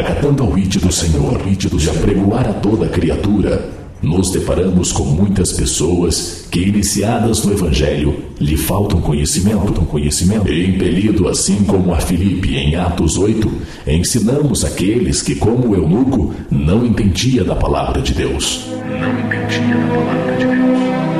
acatando ao rite do Senhor, de apregoar a toda criatura, nos deparamos com muitas pessoas que, iniciadas no Evangelho, lhe faltam conhecimento, conhecimento. E impelido assim como a Filipe em Atos 8, ensinamos aqueles que, como o eunuco, não entendia da palavra de Deus. Não entendia da palavra de Deus.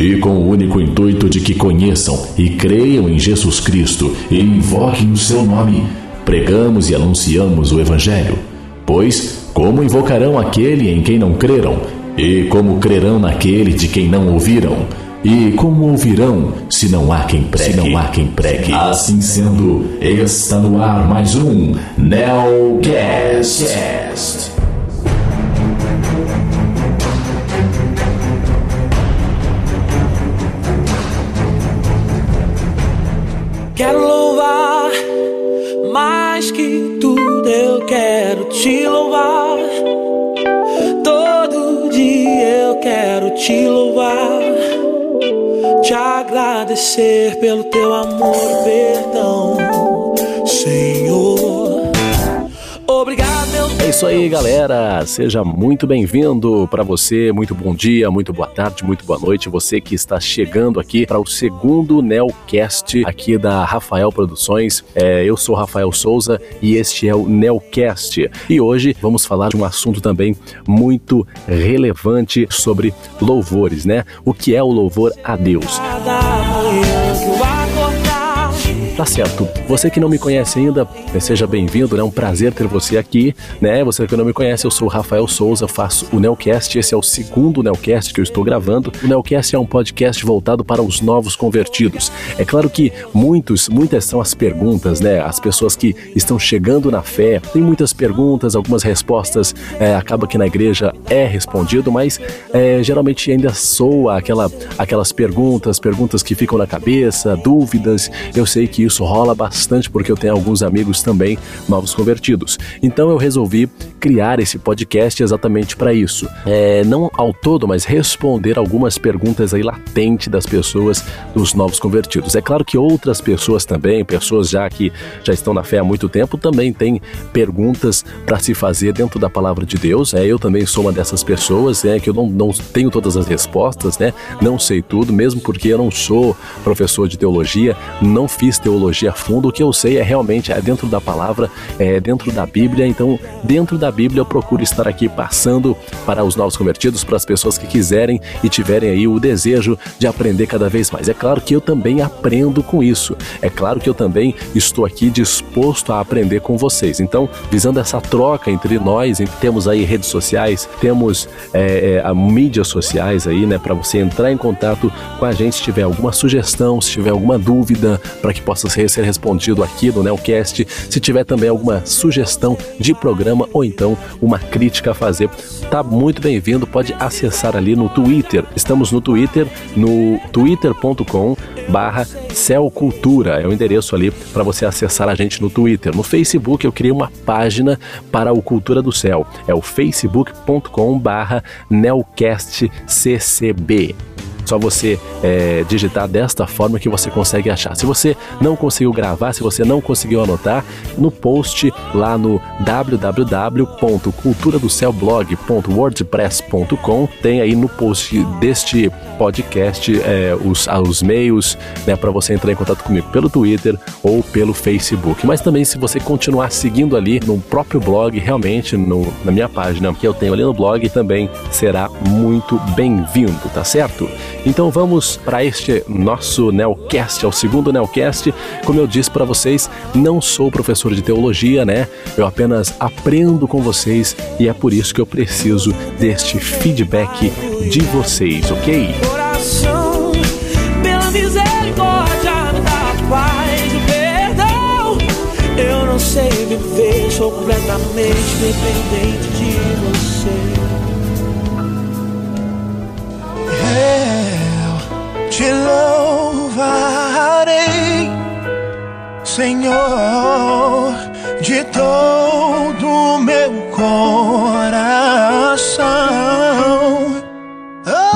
E com o único intuito de que conheçam e creiam em Jesus Cristo e invoquem o seu nome, pregamos e anunciamos o Evangelho. Pois, como invocarão aquele em quem não creram? E como crerão naquele de quem não ouviram? E como ouvirão se não há quem pregue? Se não há quem pregue. Assim sendo, está no ar mais um Nelcast. Quero louvar mais que tudo, eu quero te louvar. Todo dia eu quero te louvar, te agradecer pelo teu amor e perdão, Senhor. Isso aí, galera. Seja muito bem-vindo para você. Muito bom dia, muito boa tarde, muito boa noite. Você que está chegando aqui para o segundo Nelcast aqui da Rafael Produções. É, eu sou Rafael Souza e este é o Nelcast. E hoje vamos falar de um assunto também muito relevante sobre louvores, né? O que é o louvor a Deus? Cada manhã que eu. Tá certo. Você que não me conhece ainda, seja bem-vindo, né? É um prazer ter você aqui, né? Você que não me conhece, eu sou o Rafael Souza, faço o Nelcast, esse é o segundo Nelcast que eu estou gravando. O Nelcast é um podcast voltado para os novos convertidos. É claro que muitos, muitas são as perguntas, né? As pessoas que estão chegando na fé, tem muitas perguntas, algumas respostas, é, acaba que na igreja é respondido, mas é, geralmente ainda soa aquela, aquelas perguntas, perguntas que ficam na cabeça, dúvidas. Eu sei que isso rola bastante porque eu tenho alguns amigos também novos convertidos. Então eu resolvi criar esse podcast exatamente para isso. É, não ao todo, mas responder algumas perguntas aí latentes das pessoas dos novos convertidos. É claro que outras pessoas também, pessoas já que já estão na fé há muito tempo, também têm perguntas para se fazer dentro da palavra de Deus. É, eu também sou uma dessas pessoas, é que eu não, não tenho todas as respostas, né? Não sei tudo, mesmo porque eu não sou professor de teologia, não fiz teologia a fundo, o que eu sei é realmente é dentro da palavra, é dentro da Bíblia. Então, dentro da Bíblia, eu procuro estar aqui passando para os novos convertidos, para as pessoas que quiserem e tiverem aí o desejo de aprender cada vez mais. É claro que eu também aprendo com isso. É claro que eu também estou aqui disposto a aprender com vocês. Então, visando essa troca entre nós, temos aí redes sociais, temos é, é, a mídias sociais aí, né, para você entrar em contato com a gente se tiver alguma sugestão, se tiver alguma dúvida, para que possa ser, ser respondido aqui no Nelcast. Se tiver também alguma sugestão de programa ou então uma crítica a fazer, tá muito bem-vindo. Pode acessar ali no Twitter. Estamos no Twitter, no twitter.com barra Celcultura. É o endereço ali para você acessar a gente no Twitter. No Facebook eu criei uma página para o Cultura do Céu. É o facebook.com barra nelcastccb só você é, digitar desta forma que você consegue achar. Se você não conseguiu gravar, se você não conseguiu anotar, no post lá no www.culturadocelblog.wordpress.com tem aí no post deste podcast é, os, os meios né, para você entrar em contato comigo pelo Twitter ou pelo Facebook. Mas também se você continuar seguindo ali no próprio blog, realmente no, na minha página que eu tenho ali no blog, também será muito bem-vindo, tá certo? Então vamos para este nosso Nelcast, é o segundo Nelcast. Como eu disse para vocês, não sou professor de teologia, né? Eu apenas aprendo com vocês e é por isso que eu preciso deste feedback de vocês, ok? Misericórdia da paz e perdão. Eu não sei viver, sou completamente dependente de você. Eu te louvarei, Senhor, de todo o meu coração.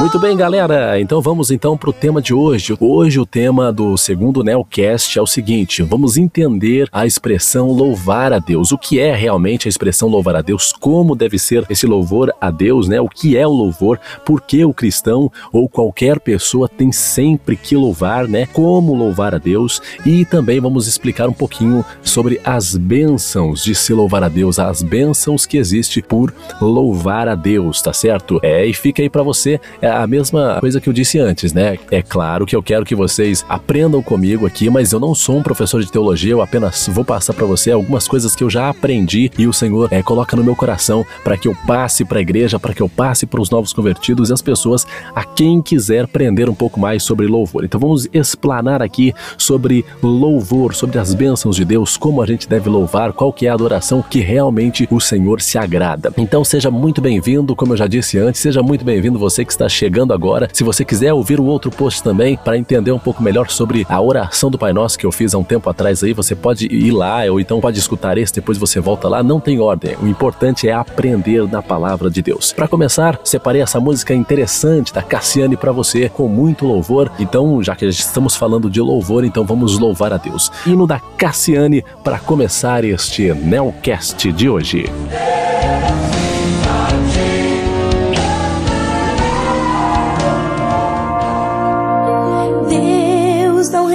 Muito bem, galera. Então vamos então para o tema de hoje. Hoje o tema do segundo Neocast é o seguinte: vamos entender a expressão louvar a Deus. O que é realmente a expressão louvar a Deus? Como deve ser esse louvor a Deus, né? O que é o louvor? Por que o cristão ou qualquer pessoa tem sempre que louvar, né? Como louvar a Deus? E também vamos explicar um pouquinho sobre as bênçãos de se louvar a Deus, as bênçãos que existe por louvar a Deus, tá certo? É, e fica aí para você é a mesma coisa que eu disse antes, né? É claro que eu quero que vocês aprendam comigo aqui, mas eu não sou um professor de teologia, eu apenas vou passar para você algumas coisas que eu já aprendi e o Senhor é, coloca no meu coração para que eu passe para a igreja, para que eu passe para os novos convertidos e as pessoas a quem quiser aprender um pouco mais sobre louvor. Então vamos explanar aqui sobre louvor, sobre as bênçãos de Deus, como a gente deve louvar, qual que é a adoração que realmente o Senhor se agrada. Então seja muito bem-vindo, como eu já disse antes, seja muito bem-vindo você que está chegando agora. Se você quiser ouvir o outro post também para entender um pouco melhor sobre a oração do Pai Nosso que eu fiz há um tempo atrás aí, você pode ir lá ou então pode escutar esse, depois você volta lá, não tem ordem. O importante é aprender na palavra de Deus. Para começar, separei essa música interessante da Cassiane para você com muito louvor. Então, já que estamos falando de louvor, então vamos louvar a Deus. Hino da Cassiane para começar este Nelcast de hoje.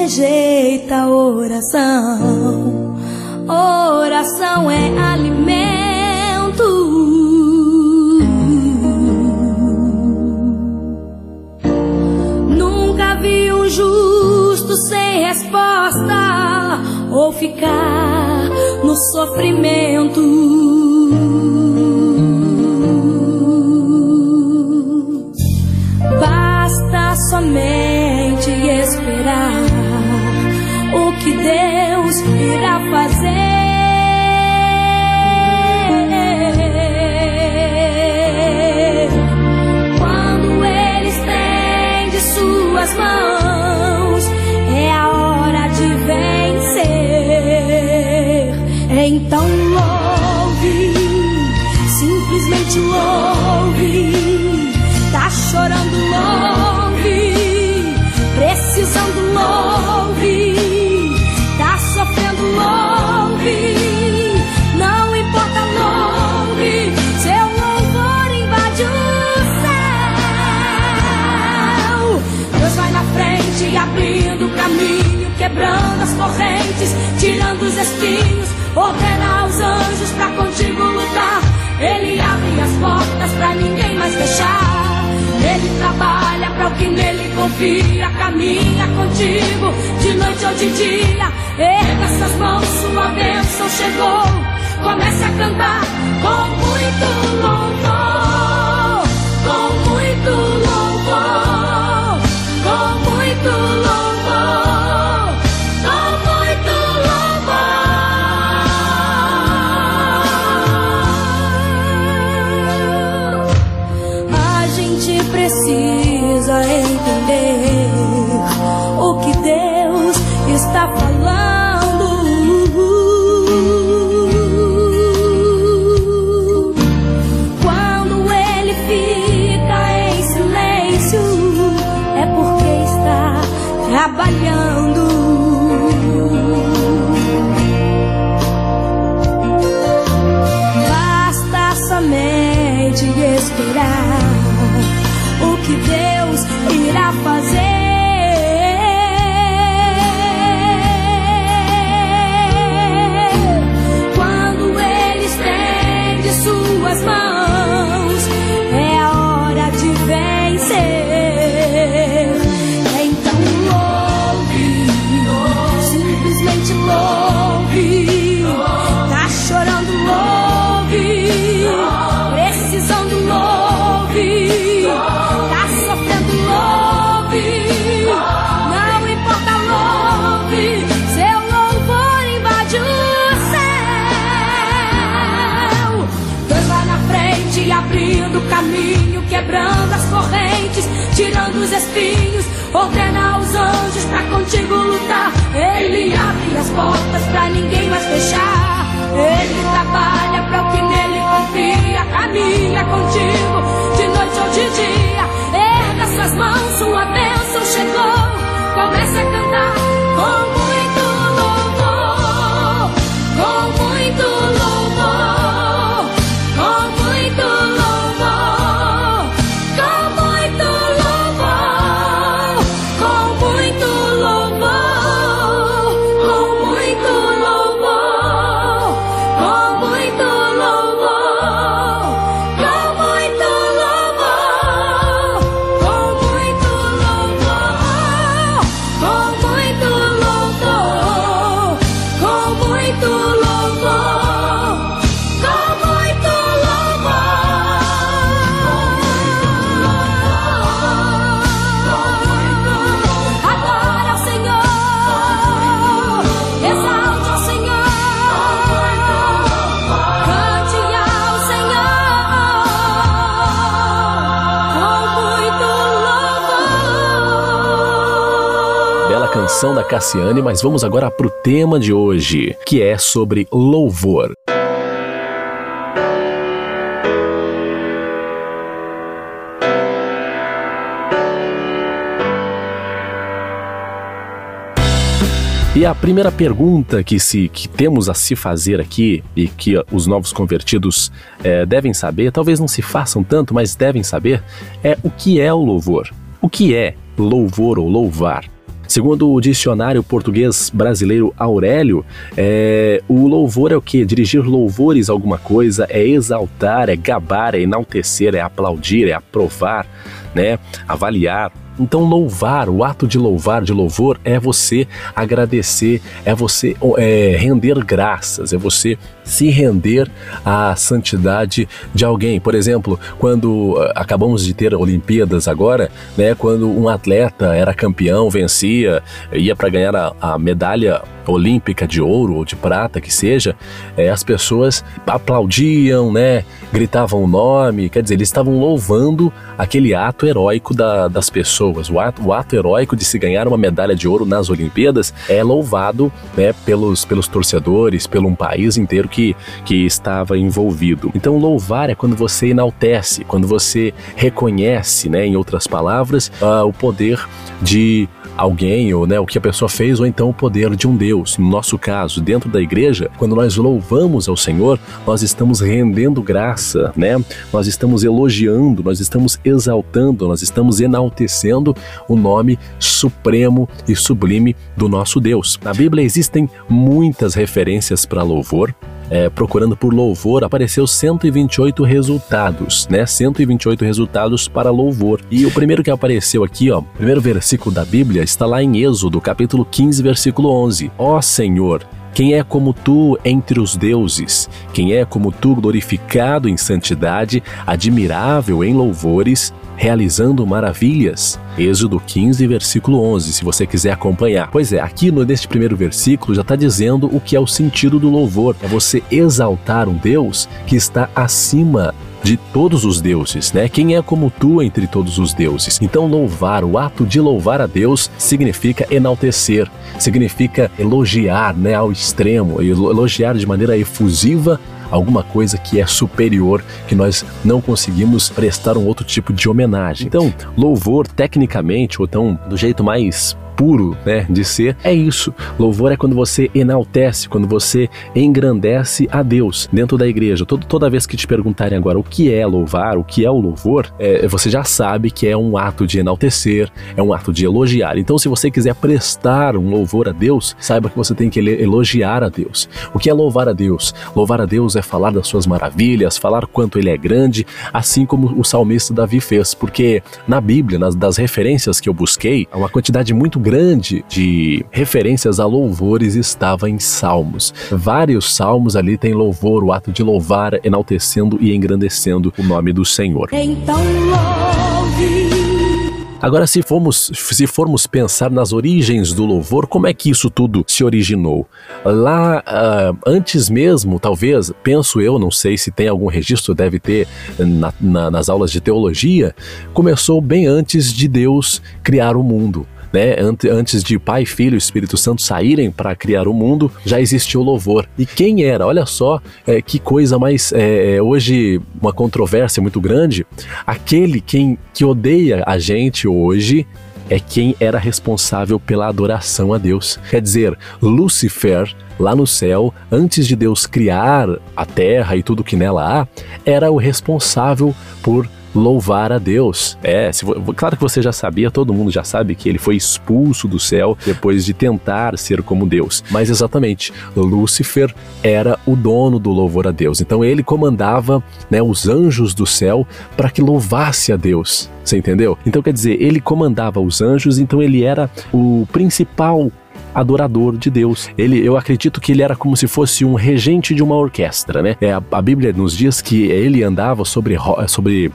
Rejeita oração. Oração é alimento. Nunca vi um justo sem resposta ou ficar no sofrimento. Espinhos, ordena aos anjos pra contigo lutar. Ele abre as portas pra ninguém mais fechar. Ele trabalha para o que nele confia, caminha contigo de noite ou de dia. Erga essas mãos, sua bênção chegou. Comece a cantar com muito louvor, tirando os espinhos. Ordena aos anjos pra contigo lutar. Ele abre as portas pra ninguém Cassiane, mas vamos agora para o tema de hoje, que é sobre louvor. E a primeira pergunta que, se, que temos a se fazer aqui e que os novos convertidos é, devem saber, talvez não se façam tanto, mas devem saber, é o que é o louvor. O que é louvor ou louvar? Segundo o dicionário português brasileiro Aurélio, é, o louvor é o que? Dirigir louvores a alguma coisa, é exaltar, é gabar, é enaltecer, é aplaudir, é aprovar, né? avaliar, então, louvar, o ato de louvar, de louvor, é você agradecer, é você é, render graças, é você se render à santidade de alguém. Por exemplo, quando ah, acabamos de ter Olimpíadas agora, né, quando um atleta era campeão, vencia, ia para ganhar a, a, medalha olímpica de ouro ou de prata que seja, é, as pessoas aplaudiam, né, gritavam o nome, quer dizer, eles estavam louvando aquele ato heróico da, das pessoas. O ato, o ato heróico de se ganhar uma medalha de ouro nas Olimpíadas é louvado né, pelos, pelos torcedores, pelo um país inteiro que que, que estava envolvido. Então, louvar é quando você enaltece, quando você reconhece, né, em outras palavras, uh, o poder de alguém ou né, o que a pessoa fez ou então o poder de um Deus. No nosso caso, dentro da igreja, quando nós louvamos ao Senhor, nós estamos rendendo graça, né? Nós estamos elogiando, nós estamos exaltando, nós estamos enaltecendo o nome supremo e sublime do nosso Deus. Na Bíblia existem muitas referências para louvor, é, procurando por louvor, apareceu 128 resultados, né? 128 resultados para louvor. E o primeiro que apareceu aqui, ó, primeiro versículo da Bíblia está lá em Êxodo, capítulo 15, versículo 11. Ó Senhor, quem é como tu entre os deuses? Quem é como tu glorificado em santidade, admirável em louvores, realizando maravilhas? Êxodo 15, versículo 11, se você quiser acompanhar. Pois é, aqui no, neste primeiro versículo já está dizendo o que é o sentido do louvor. É você exaltar um Deus que está acima de todos os deuses, né? Quem é como tu entre todos os deuses? Então, louvar, o ato de louvar a Deus significa enaltecer, significa elogiar, né, ao extremo, elogiar de maneira efusiva alguma coisa que é superior, que nós não conseguimos prestar um outro tipo de homenagem. Então, louvor, tecnicamente, ou então do jeito mais puro né, de ser, é isso. Louvor é quando você enaltece, quando você engrandece a Deus dentro da igreja. Todo, toda vez que te perguntarem agora o que é louvar, o que é o louvor, é, você já sabe que é um ato de enaltecer, é um ato de elogiar. Então, se você quiser prestar um louvor a Deus, saiba que você tem que elogiar a Deus. O que é louvar a Deus? Louvar a Deus é falar das suas maravilhas, falar quanto ele é grande, assim como o salmista Davi fez, porque na Bíblia, nas das referências que eu busquei, há uma quantidade muito grande grande de referências a louvores estava em salmos. Vários salmos ali têm louvor, o ato de louvar, enaltecendo e engrandecendo o nome do Senhor. Então louve. Agora, se formos, se formos pensar nas origens do louvor, como é que isso tudo se originou? Lá, uh, antes mesmo, talvez, penso eu, não sei se tem algum registro, deve ter na, na, nas aulas de teologia, começou bem antes de Deus criar o mundo né? Antes de Pai, Filho e Espírito Santo saírem para criar o mundo, já existiu o louvor. E quem era? Olha só é, que coisa mais. É, é, hoje, uma controvérsia muito grande. Aquele quem, que odeia a gente hoje é quem era responsável pela adoração a Deus. Quer dizer, Lúcifer, lá no céu, antes de Deus criar a terra e tudo que nela há, era o responsável por louvar a Deus. É, se, claro que você já sabia, todo mundo já sabe que ele foi expulso do céu depois de tentar ser como Deus. Mas exatamente, Lúcifer era o dono do louvor a Deus. Então ele comandava né, os anjos do céu para que louvasse a Deus. Você entendeu? Então quer dizer, ele comandava os anjos, então ele era o principal adorador de Deus. Ele, eu acredito que ele era como se fosse um regente de uma orquestra, né? É, a, a Bíblia nos diz que ele andava sobre, sobre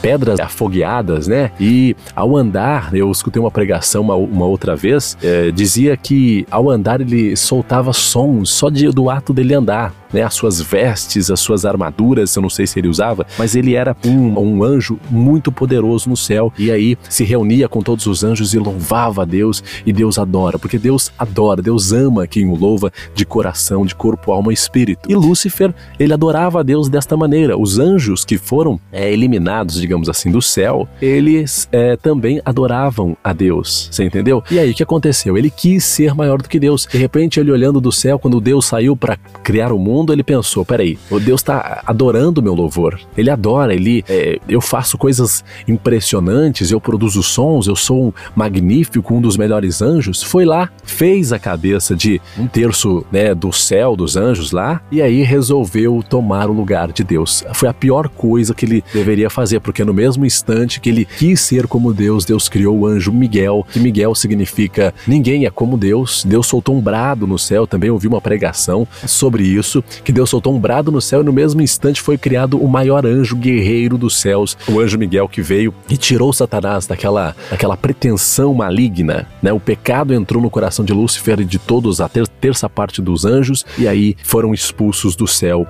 pedras afogueadas, né? E ao andar, eu escutei uma pregação uma, uma outra vez, é, dizia que ao andar ele soltava sons só de, do ato dele andar né, as suas vestes, as suas armaduras, eu não sei se ele usava, mas ele era um, um anjo muito poderoso no céu e aí se reunia com todos os anjos e louvava a Deus e Deus adora, porque Deus adora, Deus ama quem o louva de coração, de corpo, alma e espírito. E Lúcifer, ele adorava a Deus desta maneira. Os anjos que foram é, eliminados, digamos assim, do céu, eles é, também adoravam a Deus, você entendeu? E aí o que aconteceu? Ele quis ser maior do que Deus. De repente, ele olhando do céu, quando Deus saiu para criar o mundo, mundo, ele pensou: peraí, o Deus está adorando o meu louvor. Ele adora, ele, é, eu faço coisas impressionantes, eu produzo sons, eu sou um magnífico, um dos melhores anjos. Foi lá, fez a cabeça de um terço né, do céu, dos anjos lá, e aí resolveu tomar o lugar de Deus. Foi a pior coisa que ele deveria fazer, porque no mesmo instante que ele quis ser como Deus, Deus criou o anjo Miguel, que Miguel significa ninguém é como Deus. Deus soltou um brado no céu, também ouvi uma pregação sobre isso que Deus soltou um brado no céu e no mesmo instante foi criado o maior anjo guerreiro dos céus, o anjo Miguel que veio e tirou Satanás daquela, daquela pretensão maligna, né? O pecado entrou no coração de Lúcifer e de todos a ter, terça parte dos anjos e aí foram expulsos do céu.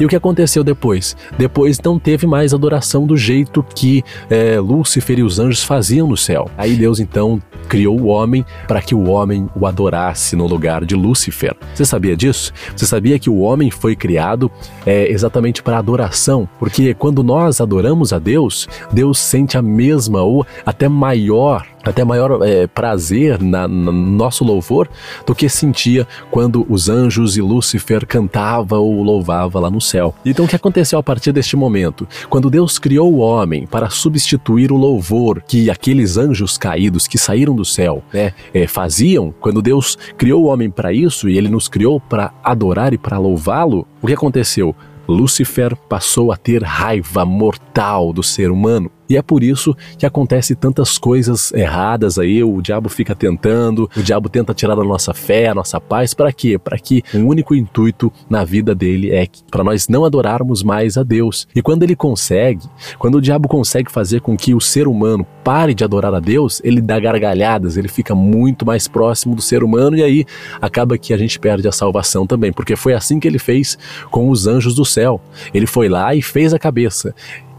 E o que aconteceu depois? Depois não teve mais adoração do jeito que é, Lúcifer e os anjos faziam no céu. Aí Deus então criou o homem para que o homem o adorasse no lugar de Lúcifer. Você sabia disso? Você sabia que o homem foi criado é, exatamente para adoração? Porque quando nós adoramos a Deus, Deus sente a mesma ou até maior até maior é, prazer na, no nosso louvor do que sentia quando os anjos e Lúcifer cantava ou louvava lá no céu. Então o que aconteceu a partir deste momento? Quando Deus criou o homem para substituir o louvor que aqueles anjos caídos que saíram do céu né, é, faziam, quando Deus criou o homem para isso e ele nos criou para adorar e para louvá-lo, o que aconteceu? Lúcifer passou a ter raiva mortal do ser humano. E é por isso que acontece tantas coisas erradas aí, o diabo fica tentando, o diabo tenta tirar a nossa fé, a nossa paz, para quê? Para que o um único intuito na vida dele é para nós não adorarmos mais a Deus. E quando ele consegue, quando o diabo consegue fazer com que o ser humano pare de adorar a Deus, ele dá gargalhadas, ele fica muito mais próximo do ser humano e aí acaba que a gente perde a salvação também, porque foi assim que ele fez com os anjos do céu. Ele foi lá e fez a cabeça.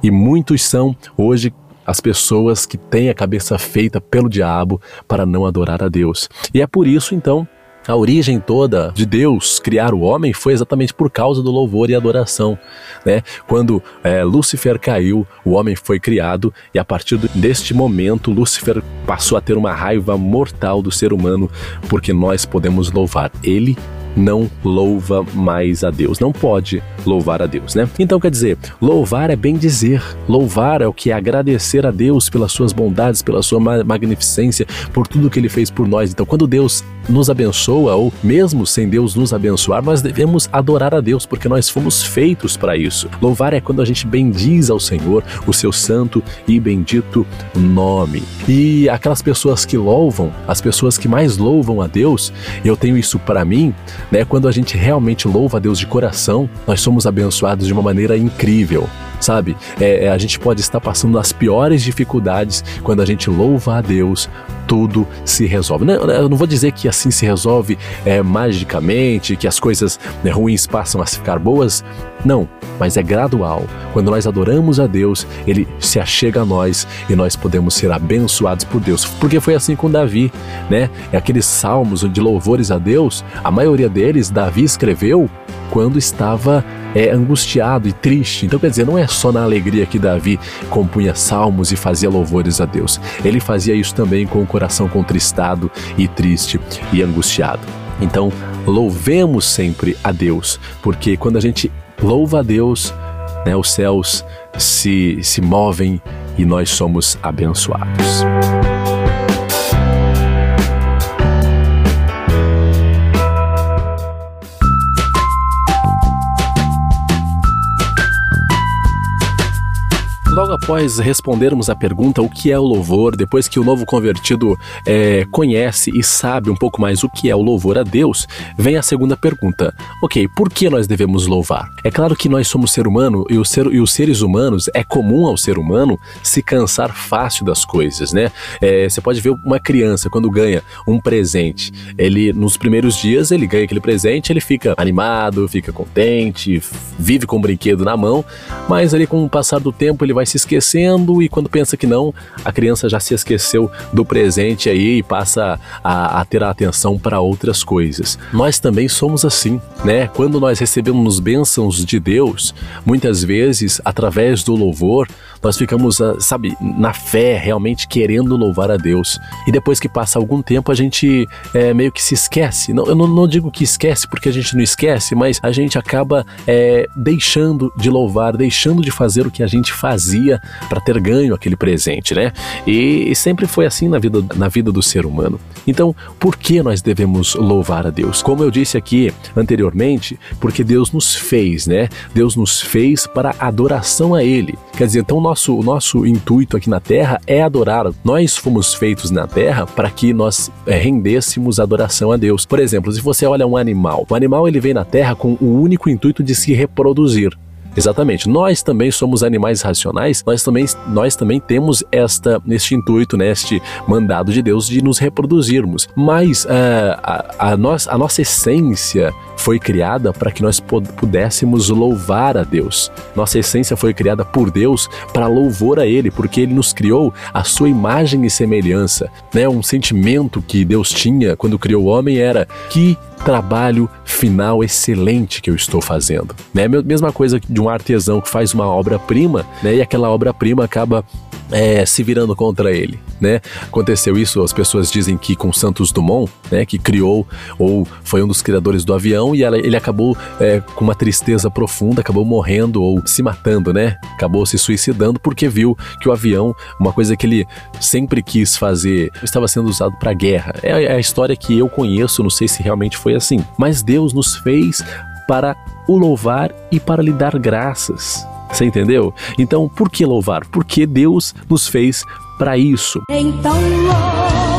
E muitos são hoje as pessoas que têm a cabeça feita pelo diabo para não adorar a Deus. E é por isso então a origem toda de Deus criar o homem foi exatamente por causa do louvor e adoração. Né? Quando é, Lúcifer caiu, o homem foi criado e a partir deste momento Lúcifer passou a ter uma raiva mortal do ser humano porque nós podemos louvar ele não louva mais a Deus, não pode louvar a Deus, né? Então quer dizer, louvar é bem dizer, louvar é o que é agradecer a Deus pelas suas bondades, pela sua magnificência, por tudo que ele fez por nós. Então quando Deus nos abençoa ou mesmo sem Deus nos abençoar, nós devemos adorar a Deus porque nós fomos feitos para isso. Louvar é quando a gente bendiz ao Senhor o seu santo e bendito nome. E aquelas pessoas que louvam, as pessoas que mais louvam a Deus, eu tenho isso para mim, né? Quando a gente realmente louva a Deus de coração, nós somos abençoados de uma maneira incrível sabe? É, é, a gente pode estar passando as piores dificuldades quando a gente louva a Deus, tudo se resolve. Não, eu não vou dizer que assim se resolve é, magicamente, que as coisas né, ruins passam a ficar boas. Não, mas é gradual. Quando nós adoramos a Deus, ele se achega a nós e nós podemos ser abençoados por Deus. Porque foi assim com Davi, né? Aqueles salmos de louvores a Deus, a maioria deles Davi escreveu quando estava é, angustiado e triste. Então, quer dizer, não é só na alegria que Davi compunha salmos e fazia louvores a Deus. Ele fazia isso também com o coração contristado e triste e angustiado. Então, louvemos sempre a Deus, porque quando a gente louva a Deus, né, os céus se, se movem e nós somos abençoados. Cuando após respondermos a pergunta o que é o louvor, depois que o novo convertido é, conhece e sabe um pouco mais o que é o louvor a Deus, vem a segunda pergunta. Ok, por que nós devemos louvar? É claro que nós somos ser humano e, ser, e os seres humanos, é comum ao ser humano se cansar fácil das coisas, né? É, você pode ver uma criança quando ganha um presente, ele nos primeiros dias ele ganha aquele presente, ele fica animado, fica contente, vive com o brinquedo na mão, mas ali com o passar do tempo ele vai se esquecendo e quando pensa que não, a criança já se esqueceu do presente aí e passa a, a ter a atenção para outras coisas. Nós também somos assim, né? Quando nós recebemos bênçãos de Deus, muitas vezes através do louvor, nós ficamos, ah, sabe, na fé, realmente querendo louvar a Deus. E depois que passa algum tempo, a gente é, meio que se esquece. Não, eu não, não, digo que esquece porque a gente não esquece, mas a gente acaba é, deixando de louvar, deixando de fazer o que a gente fazia para ter ganho aquele presente, né? E, e sempre foi assim na vida, na vida do ser humano. Então, por que nós devemos louvar a Deus? Como eu disse aqui anteriormente, porque Deus nos fez, né? Deus nos fez para adoração a Ele. Quer dizer, então nosso, o nosso intuito aqui na Terra é adorar. Nós fomos feitos na Terra para que nós é, rendêssemos adoração a Deus. Por exemplo, se você olha um animal, o animal ele vem na Terra com o único intuito de se reproduzir. Exatamente. Nós também somos animais racionais, nós também, nós também temos esta, este intuito, né, este mandado de Deus de nos reproduzirmos. Mas uh, a, a, nós, a nossa essência foi criada para que nós pudéssemos louvar a Deus. Nossa essência foi criada por Deus para louvor a Ele, porque Ele nos criou a sua imagem e semelhança. Né? Um sentimento que Deus tinha quando criou o homem era que trabalho final excelente que eu estou fazendo. Né? Mesma coisa de um artesão que faz uma obra-prima né? e aquela obra-prima acaba é, se virando contra ele, né? Aconteceu isso, as pessoas dizem que com Santos Dumont, né, que criou ou foi um dos criadores do avião e ela, ele acabou é, com uma tristeza profunda, acabou morrendo ou se matando, né? Acabou se suicidando porque viu que o avião, uma coisa que ele sempre quis fazer, estava sendo usado para guerra. É, é a história que eu conheço, não sei se realmente foi assim, mas Deus nos fez para o louvar e para lhe dar graças. Você entendeu? Então, por que louvar? Porque Deus nos fez para isso. Então.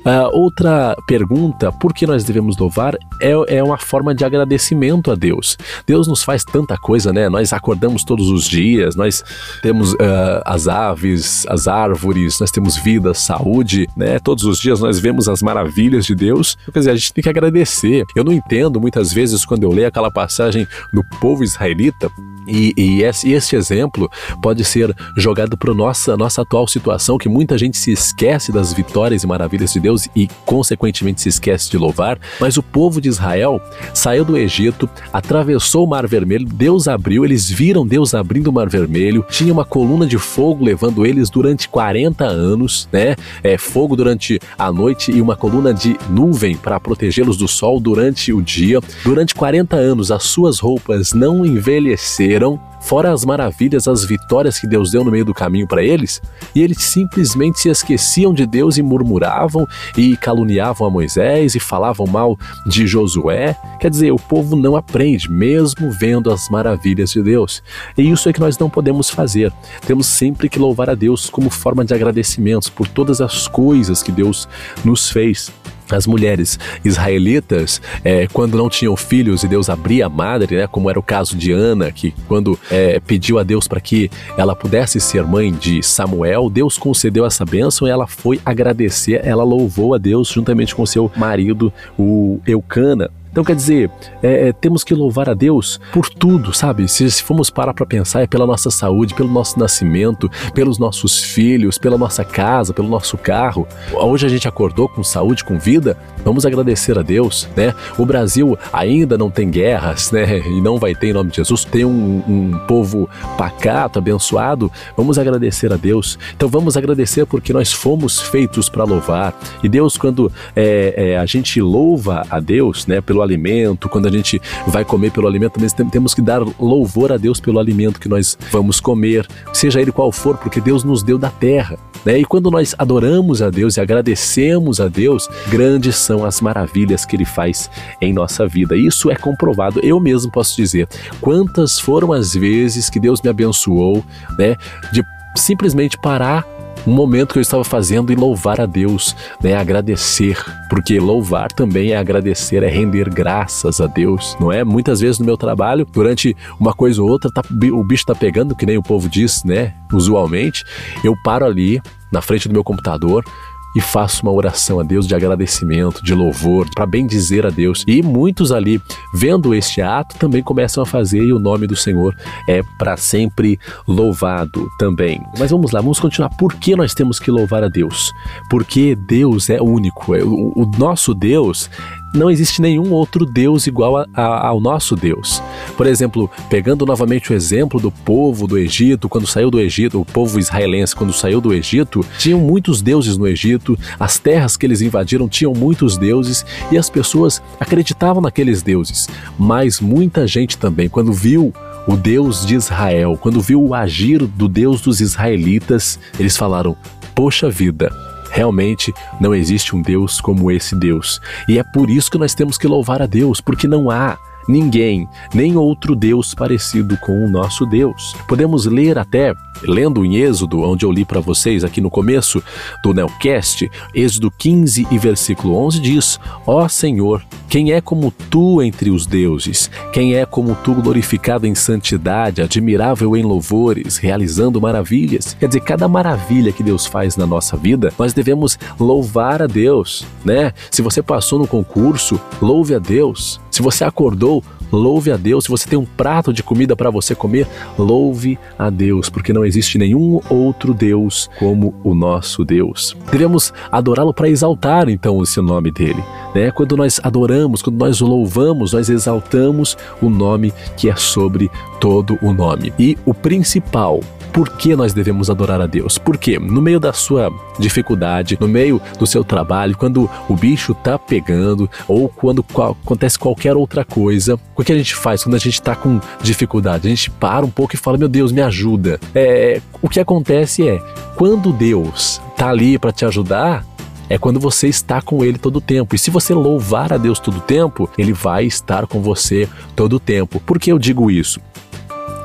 Uh, outra pergunta, por que nós devemos louvar, é, é uma forma de agradecimento a Deus. Deus nos faz tanta coisa, né? Nós acordamos todos os dias, nós temos uh, as aves, as árvores, nós temos vida, saúde, né? Todos os dias nós vemos as maravilhas de Deus. Quer dizer, a gente tem que agradecer. Eu não entendo muitas vezes quando eu leio aquela passagem do povo israelita, e, e esse, esse, exemplo pode ser jogado para nossa nossa atual situação, que muita gente se esquece das vitórias e maravilhas de Deus e, consequentemente, se esquece de louvar. Mas o povo de Israel saiu do Egito, atravessou o Mar Vermelho, Deus abriu, eles viram Deus abrindo o Mar Vermelho, tinha uma coluna de fogo levando eles durante 40 anos, né? É, fogo durante a noite e uma coluna de nuvem para protegê-los do sol durante o dia. Durante 40 anos, as suas roupas não envelheceram fora as maravilhas, as vitórias que Deus deu no meio do caminho para eles, e eles simplesmente se esqueciam de Deus e murmuravam e caluniavam a Moisés e falavam mal de Josué. Quer dizer, o povo não aprende, mesmo vendo as maravilhas de Deus. E isso é que nós não podemos fazer. Temos sempre que louvar a Deus como forma de agradecimentos por todas as coisas que Deus nos fez as mulheres israelitas, é, quando não tinham filhos e Deus abria a madre, né, como era o caso de Ana, que quando é, pediu a Deus para que ela pudesse ser mãe de Samuel, Deus concedeu essa bênção e ela foi agradecer, ela louvou a Deus juntamente com seu marido, o Eucana. Então, quer dizer, é, é, temos que louvar a Deus por tudo, sabe? Se, se formos parar para pensar, é pela nossa saúde, pelo nosso nascimento, pelos nossos filhos, pela nossa casa, pelo nosso carro. Hoje a gente acordou com saúde, com vida, vamos agradecer a Deus, né? O Brasil ainda não tem guerras, né? E não vai ter em nome de Jesus. Tem um, um povo pacato, abençoado. Vamos agradecer a Deus. Então, vamos agradecer porque nós fomos feitos para louvar. E Deus, quando é, é, a gente louva a Deus, né? Pelo pelo alimento, quando a gente vai comer pelo alimento, também temos que dar louvor a Deus pelo alimento que nós vamos comer, seja ele qual for, porque Deus nos deu da terra. Né? E quando nós adoramos a Deus e agradecemos a Deus, grandes são as maravilhas que Ele faz em nossa vida. Isso é comprovado. Eu mesmo posso dizer quantas foram as vezes que Deus me abençoou, né? De simplesmente parar um momento que eu estava fazendo e louvar a Deus, né, agradecer, porque louvar também é agradecer, é render graças a Deus, não é? Muitas vezes no meu trabalho, durante uma coisa ou outra, tá, o bicho tá pegando, que nem o povo diz, né, usualmente, eu paro ali na frente do meu computador, e faço uma oração a Deus de agradecimento, de louvor, para bem dizer a Deus. E muitos ali, vendo este ato, também começam a fazer e o nome do Senhor é para sempre louvado também. Mas vamos lá, vamos continuar. Por que nós temos que louvar a Deus? Porque Deus é único. É, o, o nosso Deus não existe nenhum outro Deus igual a, a, ao nosso Deus. Por exemplo, pegando novamente o exemplo do povo do Egito, quando saiu do Egito, o povo israelense, quando saiu do Egito, tinham muitos deuses no Egito, as terras que eles invadiram tinham muitos deuses e as pessoas acreditavam naqueles deuses. Mas muita gente também, quando viu o Deus de Israel, quando viu o agir do Deus dos israelitas, eles falaram: Poxa vida, Realmente não existe um Deus como esse Deus. E é por isso que nós temos que louvar a Deus, porque não há ninguém, nem outro Deus parecido com o nosso Deus. Podemos ler até, lendo em Êxodo, onde eu li para vocês aqui no começo do Nelcast, Êxodo 15 e versículo 11 diz: Ó Senhor, quem é como tu entre os deuses? Quem é como tu glorificado em santidade, admirável em louvores, realizando maravilhas? Quer dizer, cada maravilha que Deus faz na nossa vida, nós devemos louvar a Deus, né? Se você passou no concurso, louve a Deus. Se você acordou, louve a Deus. Se você tem um prato de comida para você comer, louve a Deus, porque não existe nenhum outro Deus como o nosso Deus. Devemos adorá-lo para exaltar então esse nome dele. Né? Quando nós adoramos, quando nós louvamos, nós exaltamos o nome que é sobre todo o nome. E o principal, por que nós devemos adorar a Deus? Porque no meio da sua dificuldade, no meio do seu trabalho, quando o bicho tá pegando ou quando acontece qualquer outra coisa, o que a gente faz quando a gente tá com dificuldade? A gente para um pouco e fala: Meu Deus, me ajuda. É, o que acontece é, quando Deus tá ali para te ajudar, é quando você está com Ele todo o tempo. E se você louvar a Deus todo o tempo, Ele vai estar com você todo o tempo. Por que eu digo isso?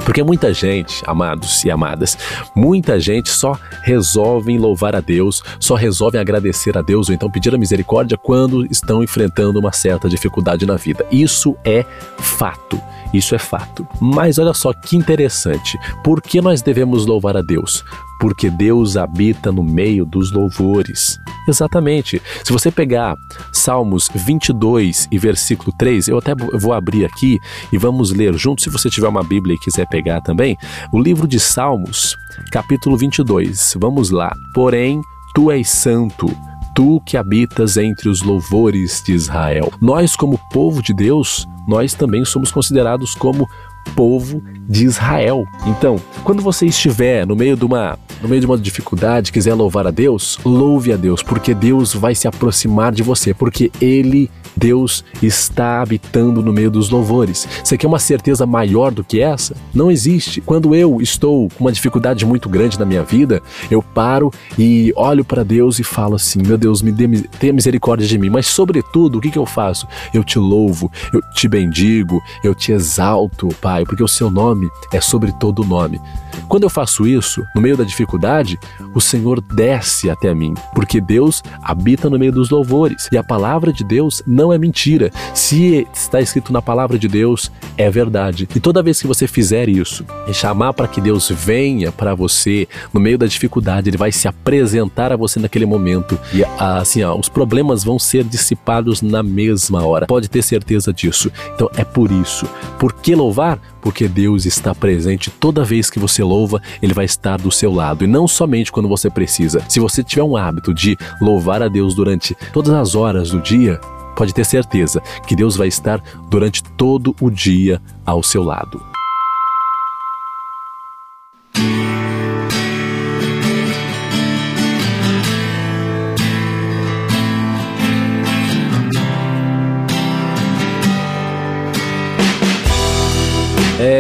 Porque muita gente, amados e amadas, muita gente só resolve louvar a Deus, só resolve agradecer a Deus ou então pedir a misericórdia quando estão enfrentando uma certa dificuldade na vida. Isso é fato. Isso é fato. Mas olha só que interessante. Por que nós devemos louvar a Deus? Porque Deus habita no meio dos louvores. Exatamente. Se você pegar Salmos 22 e versículo 3, eu até vou abrir aqui e vamos ler junto, se você tiver uma Bíblia e quiser pegar também, o livro de Salmos, capítulo 22. Vamos lá. Porém, tu és santo tu que habitas entre os louvores de Israel. Nós, como povo de Deus, nós também somos considerados como povo de Israel. Então, quando você estiver no meio de uma no meio de uma dificuldade, quiser louvar a Deus, louve a Deus, porque Deus vai se aproximar de você, porque ele Deus está habitando no meio dos louvores. Você quer uma certeza maior do que essa? Não existe. Quando eu estou com uma dificuldade muito grande na minha vida, eu paro e olho para Deus e falo assim: Meu Deus, me dê, tenha misericórdia de mim. Mas, sobretudo, o que, que eu faço? Eu te louvo, eu te bendigo, eu te exalto, Pai, porque o seu nome é sobre todo nome. Quando eu faço isso, no meio da dificuldade, o Senhor desce até mim, porque Deus habita no meio dos louvores e a palavra de Deus não é mentira. Se está escrito na palavra de Deus, é verdade. E toda vez que você fizer isso e chamar para que Deus venha para você no meio da dificuldade, ele vai se apresentar a você naquele momento e assim, ó, os problemas vão ser dissipados na mesma hora. Pode ter certeza disso. Então é por isso. Por que louvar? porque Deus está presente toda vez que você louva, Ele vai estar do seu lado e não somente quando você precisa. Se você tiver um hábito de louvar a Deus durante todas as horas do dia, pode ter certeza que Deus vai estar durante todo o dia ao seu lado.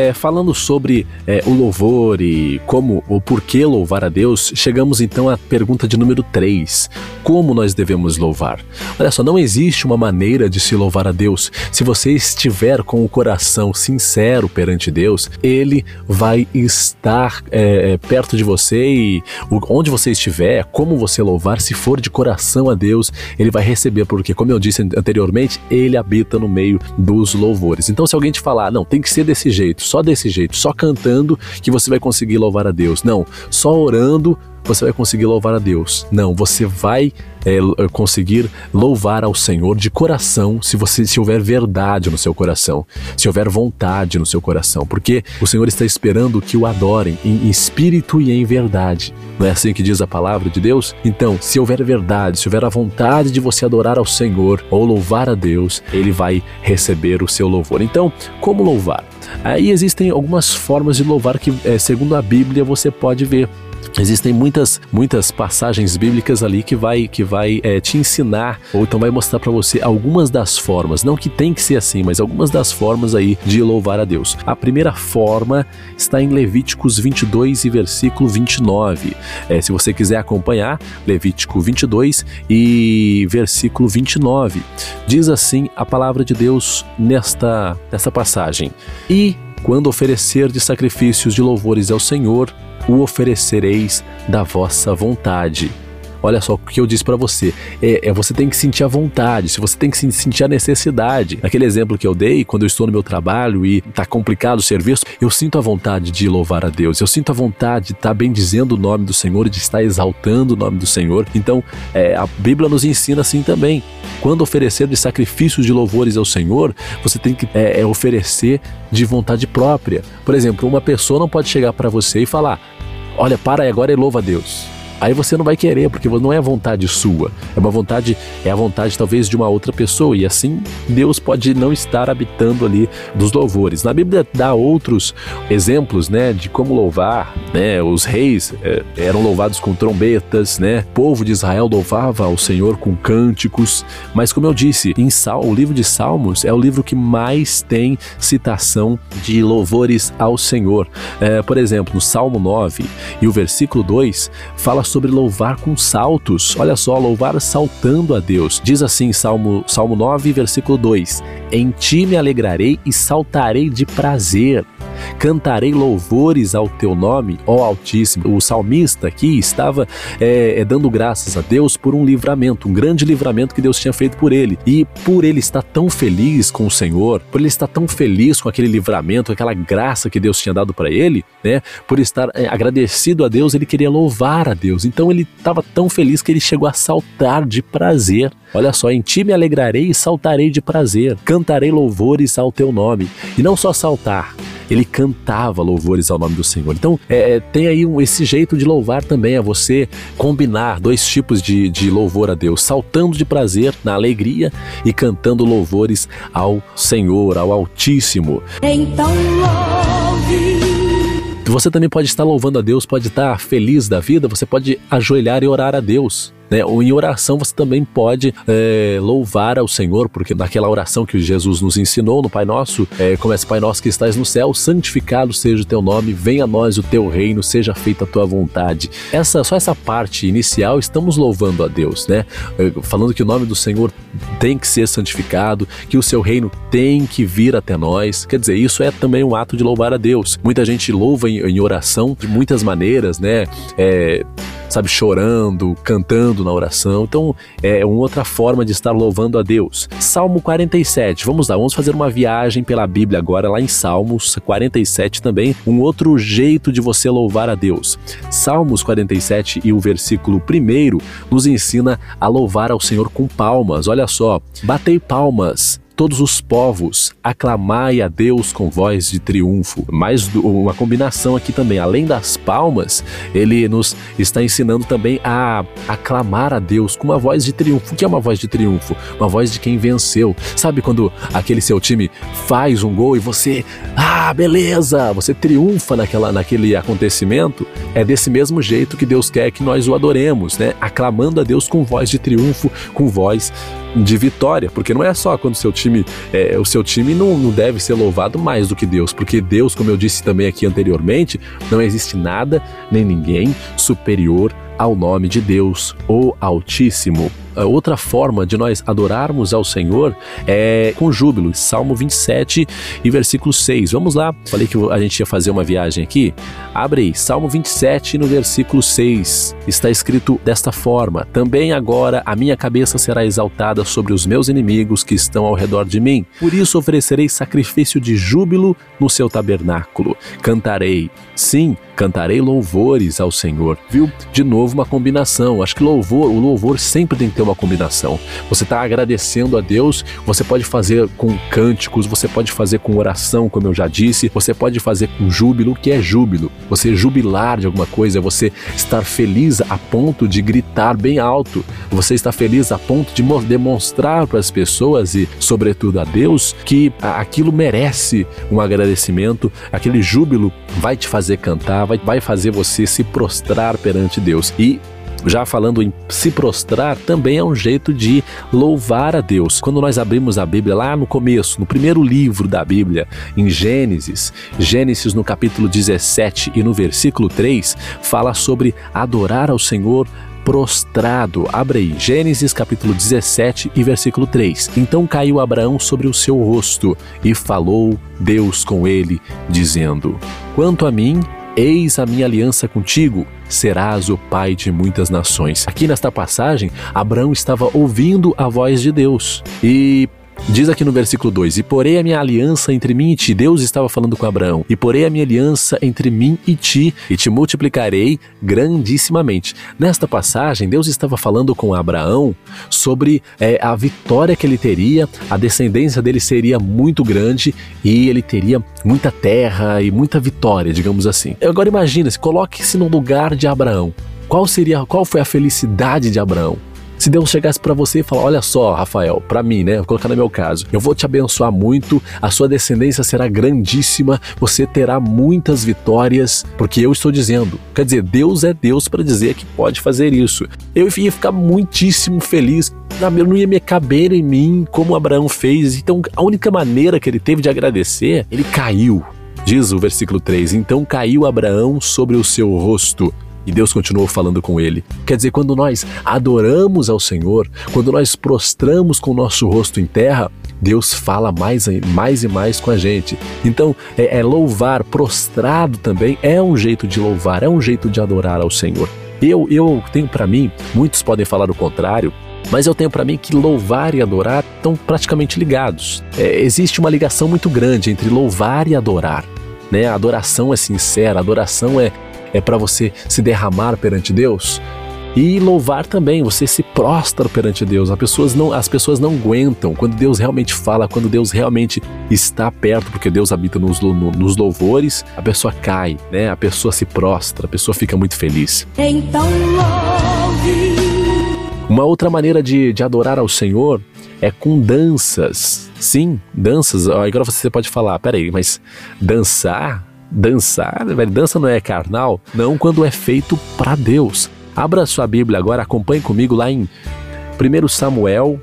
É, falando sobre é, o louvor e como ou por que louvar a Deus, chegamos então à pergunta de número 3. Como nós devemos louvar? Olha só, não existe uma maneira de se louvar a Deus. Se você estiver com o coração sincero perante Deus, Ele vai estar é, é perto de você e onde você estiver, como você louvar, se for de coração a Deus, Ele vai receber, porque, como eu disse anteriormente, Ele habita no meio dos louvores. Então, se alguém te falar, não, tem que ser desse jeito, só desse jeito, só cantando que você vai conseguir louvar a Deus. Não, só orando você vai conseguir louvar a Deus. Não, você vai é, conseguir louvar ao Senhor de coração se você se houver verdade no seu coração, se houver vontade no seu coração, porque o Senhor está esperando que o adorem em espírito e em verdade. Não é assim que diz a palavra de Deus? Então, se houver verdade, se houver a vontade de você adorar ao Senhor ou louvar a Deus, ele vai receber o seu louvor. Então, como louvar? Aí existem algumas formas de louvar que, é, segundo a Bíblia, você pode ver. Existem muitas, muitas passagens bíblicas ali que vai, que vai é, te ensinar ou então vai mostrar para você algumas das formas, não que tem que ser assim, mas algumas das formas aí de louvar a Deus. A primeira forma está em Levíticos 22 e versículo 29. É, se você quiser acompanhar, Levítico 22 e versículo 29. Diz assim a palavra de Deus nesta, nesta passagem: E quando oferecer de sacrifícios de louvores ao Senhor, o oferecereis da vossa vontade. Olha só o que eu disse para você. É, é, você tem que sentir a vontade, se você tem que sentir a necessidade. Naquele exemplo que eu dei, quando eu estou no meu trabalho e tá complicado o serviço, eu sinto a vontade de louvar a Deus. Eu sinto a vontade de estar tá bendizendo o nome do Senhor, de estar exaltando o nome do Senhor. Então, é, a Bíblia nos ensina assim também. Quando oferecer de sacrifícios de louvores ao Senhor, você tem que é, é oferecer de vontade própria. Por exemplo, uma pessoa não pode chegar para você e falar: Olha, para aí agora e louva a Deus aí você não vai querer, porque não é vontade sua, é uma vontade, é a vontade talvez de uma outra pessoa, e assim Deus pode não estar habitando ali dos louvores. Na Bíblia dá outros exemplos, né, de como louvar, né, os reis é, eram louvados com trombetas, né, o povo de Israel louvava ao Senhor com cânticos, mas como eu disse, em Sal, o livro de Salmos é o livro que mais tem citação de louvores ao Senhor. É, por exemplo, no Salmo 9 e o versículo 2 fala sobre louvar com saltos. Olha só, louvar saltando a Deus. Diz assim Salmo, Salmo 9, versículo 2: Em ti me alegrarei e saltarei de prazer. Cantarei louvores ao teu nome, ó Altíssimo. O salmista aqui estava é, é, dando graças a Deus por um livramento, um grande livramento que Deus tinha feito por ele. E por ele estar tão feliz com o Senhor, por ele estar tão feliz com aquele livramento, aquela graça que Deus tinha dado para ele, né? Por estar é, agradecido a Deus, ele queria louvar a Deus. Então ele estava tão feliz que ele chegou a saltar de prazer. Olha só, em ti me alegrarei e saltarei de prazer, cantarei louvores ao teu nome. E não só saltar, ele cantava louvores ao nome do Senhor. Então, é, é, tem aí um, esse jeito de louvar também, é você combinar dois tipos de, de louvor a Deus, saltando de prazer na alegria e cantando louvores ao Senhor, ao Altíssimo. Então louve. Você também pode estar louvando a Deus, pode estar feliz da vida, você pode ajoelhar e orar a Deus. Né? Ou em oração você também pode é, louvar ao Senhor, porque naquela oração que Jesus nos ensinou no Pai Nosso, é, começa Pai Nosso que estás no céu, santificado seja o teu nome, venha a nós o teu reino, seja feita a tua vontade. Essa Só essa parte inicial estamos louvando a Deus, né? É, falando que o nome do Senhor tem que ser santificado, que o seu reino tem que vir até nós. Quer dizer, isso é também um ato de louvar a Deus. Muita gente louva em, em oração de muitas maneiras, né? É, sabe, chorando, cantando na oração. Então, é uma outra forma de estar louvando a Deus. Salmo 47. Vamos lá, vamos fazer uma viagem pela Bíblia agora, lá em Salmos 47 também, um outro jeito de você louvar a Deus. Salmos 47 e o versículo 1 nos ensina a louvar ao Senhor com palmas. Olha só, batei palmas todos os povos, aclamai a Deus com voz de triunfo. Mais uma combinação aqui também, além das palmas, ele nos está ensinando também a aclamar a Deus com uma voz de triunfo. O que é uma voz de triunfo? Uma voz de quem venceu. Sabe quando aquele seu time faz um gol e você, ah, beleza, você triunfa naquela, naquele acontecimento? É desse mesmo jeito que Deus quer que nós o adoremos, né? Aclamando a Deus com voz de triunfo, com voz de vitória, porque não é só quando seu time, é, o seu time não, não deve ser louvado mais do que Deus, porque Deus, como eu disse também aqui anteriormente, não existe nada nem ninguém superior ao nome de Deus, o Altíssimo outra forma de nós adorarmos ao Senhor é com júbilo. Salmo 27 e versículo 6. Vamos lá. Falei que a gente ia fazer uma viagem aqui. Abre aí, Salmo 27 no versículo 6. Está escrito desta forma: Também agora a minha cabeça será exaltada sobre os meus inimigos que estão ao redor de mim. Por isso oferecerei sacrifício de júbilo no seu tabernáculo. Cantarei, sim, cantarei louvores ao Senhor. Viu? De novo uma combinação. Acho que louvor, o louvor sempre tem que ter uma combinação. Você está agradecendo a Deus, você pode fazer com cânticos, você pode fazer com oração, como eu já disse, você pode fazer com júbilo. Que é júbilo? Você jubilar de alguma coisa, você estar feliz a ponto de gritar bem alto, você está feliz a ponto de demonstrar para as pessoas e, sobretudo, a Deus que aquilo merece um agradecimento, aquele júbilo vai te fazer cantar, vai, vai fazer você se prostrar perante Deus. E já falando em se prostrar, também é um jeito de louvar a Deus. Quando nós abrimos a Bíblia lá no começo, no primeiro livro da Bíblia, em Gênesis, Gênesis no capítulo 17 e no versículo 3, fala sobre adorar ao Senhor prostrado. Abre aí, Gênesis capítulo 17 e versículo 3. Então caiu Abraão sobre o seu rosto e falou Deus com ele, dizendo: Quanto a mim, Eis a minha aliança contigo, serás o pai de muitas nações. Aqui nesta passagem, Abraão estava ouvindo a voz de Deus e Diz aqui no versículo 2: E porei a minha aliança entre mim e ti. Deus estava falando com Abraão. E porei a minha aliança entre mim e ti, e te multiplicarei grandissimamente. Nesta passagem, Deus estava falando com Abraão sobre é, a vitória que ele teria, a descendência dele seria muito grande e ele teria muita terra e muita vitória, digamos assim. Agora imagina, se coloque-se no lugar de Abraão. Qual seria, qual foi a felicidade de Abraão? Se Deus chegasse para você e falar: Olha só, Rafael, para mim, né? Vou colocar no meu caso, eu vou te abençoar muito, a sua descendência será grandíssima, você terá muitas vitórias, porque eu estou dizendo. Quer dizer, Deus é Deus para dizer que pode fazer isso. Eu ia ficar muitíssimo feliz, não ia me caber em mim como Abraão fez. Então, a única maneira que ele teve de agradecer, ele caiu. Diz o versículo 3: Então caiu Abraão sobre o seu rosto e Deus continuou falando com ele. Quer dizer, quando nós adoramos ao Senhor, quando nós prostramos com o nosso rosto em terra, Deus fala mais, mais e mais com a gente. Então, é, é louvar prostrado também é um jeito de louvar, é um jeito de adorar ao Senhor. Eu, eu tenho para mim, muitos podem falar o contrário, mas eu tenho para mim que louvar e adorar estão praticamente ligados. É, existe uma ligação muito grande entre louvar e adorar. Né? A adoração é sincera, a adoração é, é para você se derramar perante Deus. E louvar também, você se prostra perante Deus. As pessoas, não, as pessoas não aguentam quando Deus realmente fala, quando Deus realmente está perto, porque Deus habita nos, nos louvores, a pessoa cai, né? A pessoa se prostra, a pessoa fica muito feliz. Então louve. Uma outra maneira de, de adorar ao Senhor é com danças. Sim, danças. Agora você pode falar, peraí, mas dançar? Dançar, velho, dança não é carnal? Não quando é feito para Deus. Abra sua Bíblia agora, acompanhe comigo lá em 1 Samuel,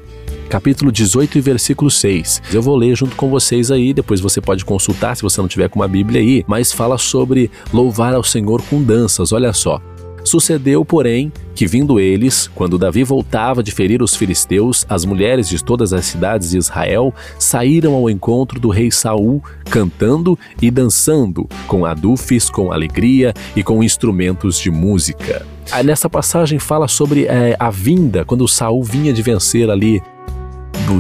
capítulo 18 e versículo 6. Eu vou ler junto com vocês aí, depois você pode consultar se você não tiver com uma Bíblia aí, mas fala sobre louvar ao Senhor com danças. Olha só. Sucedeu, porém, que vindo eles, quando Davi voltava de ferir os filisteus, as mulheres de todas as cidades de Israel saíram ao encontro do rei Saul, cantando e dançando, com adufes, com alegria e com instrumentos de música. Aí nessa passagem fala sobre é, a vinda, quando Saul vinha de vencer ali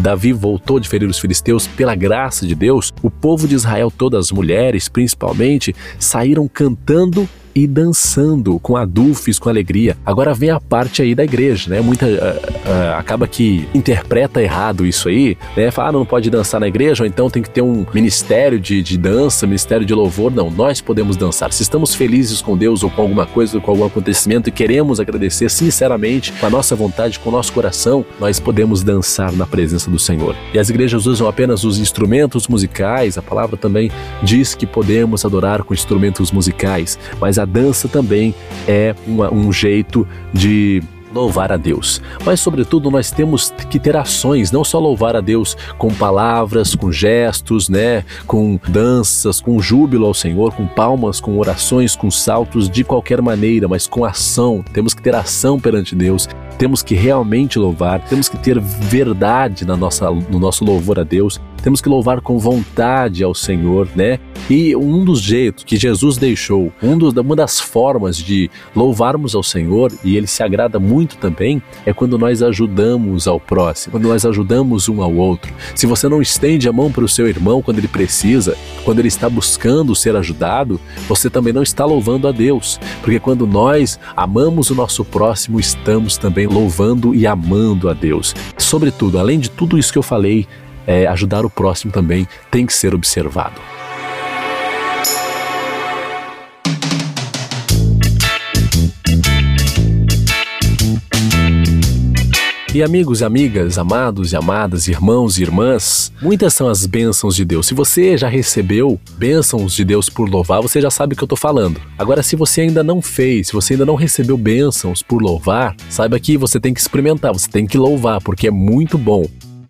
Davi voltou de ferir os filisteus pela graça de Deus, o povo de Israel, todas as mulheres principalmente, saíram cantando e dançando com adufes, com alegria. Agora vem a parte aí da igreja, né? Muita uh, uh, acaba que interpreta errado isso aí, né? Fala, ah, não pode dançar na igreja, ou então tem que ter um ministério de, de dança, ministério de louvor. Não, nós podemos dançar. Se estamos felizes com Deus ou com alguma coisa, com algum acontecimento e queremos agradecer sinceramente, com a nossa vontade, com o nosso coração, nós podemos dançar na presença do Senhor. E as igrejas usam apenas os instrumentos musicais, a palavra também diz que podemos adorar com instrumentos musicais, mas a dança também é uma, um jeito de louvar a Deus. Mas, sobretudo, nós temos que ter ações, não só louvar a Deus com palavras, com gestos, né, com danças, com júbilo ao Senhor, com palmas, com orações, com saltos, de qualquer maneira, mas com ação. Temos que ter ação perante Deus temos que realmente louvar, temos que ter verdade na nossa, no nosso louvor a Deus, temos que louvar com vontade ao Senhor, né? E um dos jeitos que Jesus deixou, um dos, uma das formas de louvarmos ao Senhor, e ele se agrada muito também, é quando nós ajudamos ao próximo, quando nós ajudamos um ao outro. Se você não estende a mão para o seu irmão quando ele precisa, quando ele está buscando ser ajudado, você também não está louvando a Deus, porque quando nós amamos o nosso próximo, estamos também louvando e amando a Deus. Sobretudo, além de tudo isso que eu falei, é, ajudar o próximo também tem que ser observado. E amigos e amigas, amados e amadas, irmãos e irmãs, muitas são as bênçãos de Deus. Se você já recebeu bênçãos de Deus por louvar, você já sabe o que eu estou falando. Agora, se você ainda não fez, se você ainda não recebeu bênçãos por louvar, saiba que você tem que experimentar, você tem que louvar, porque é muito bom.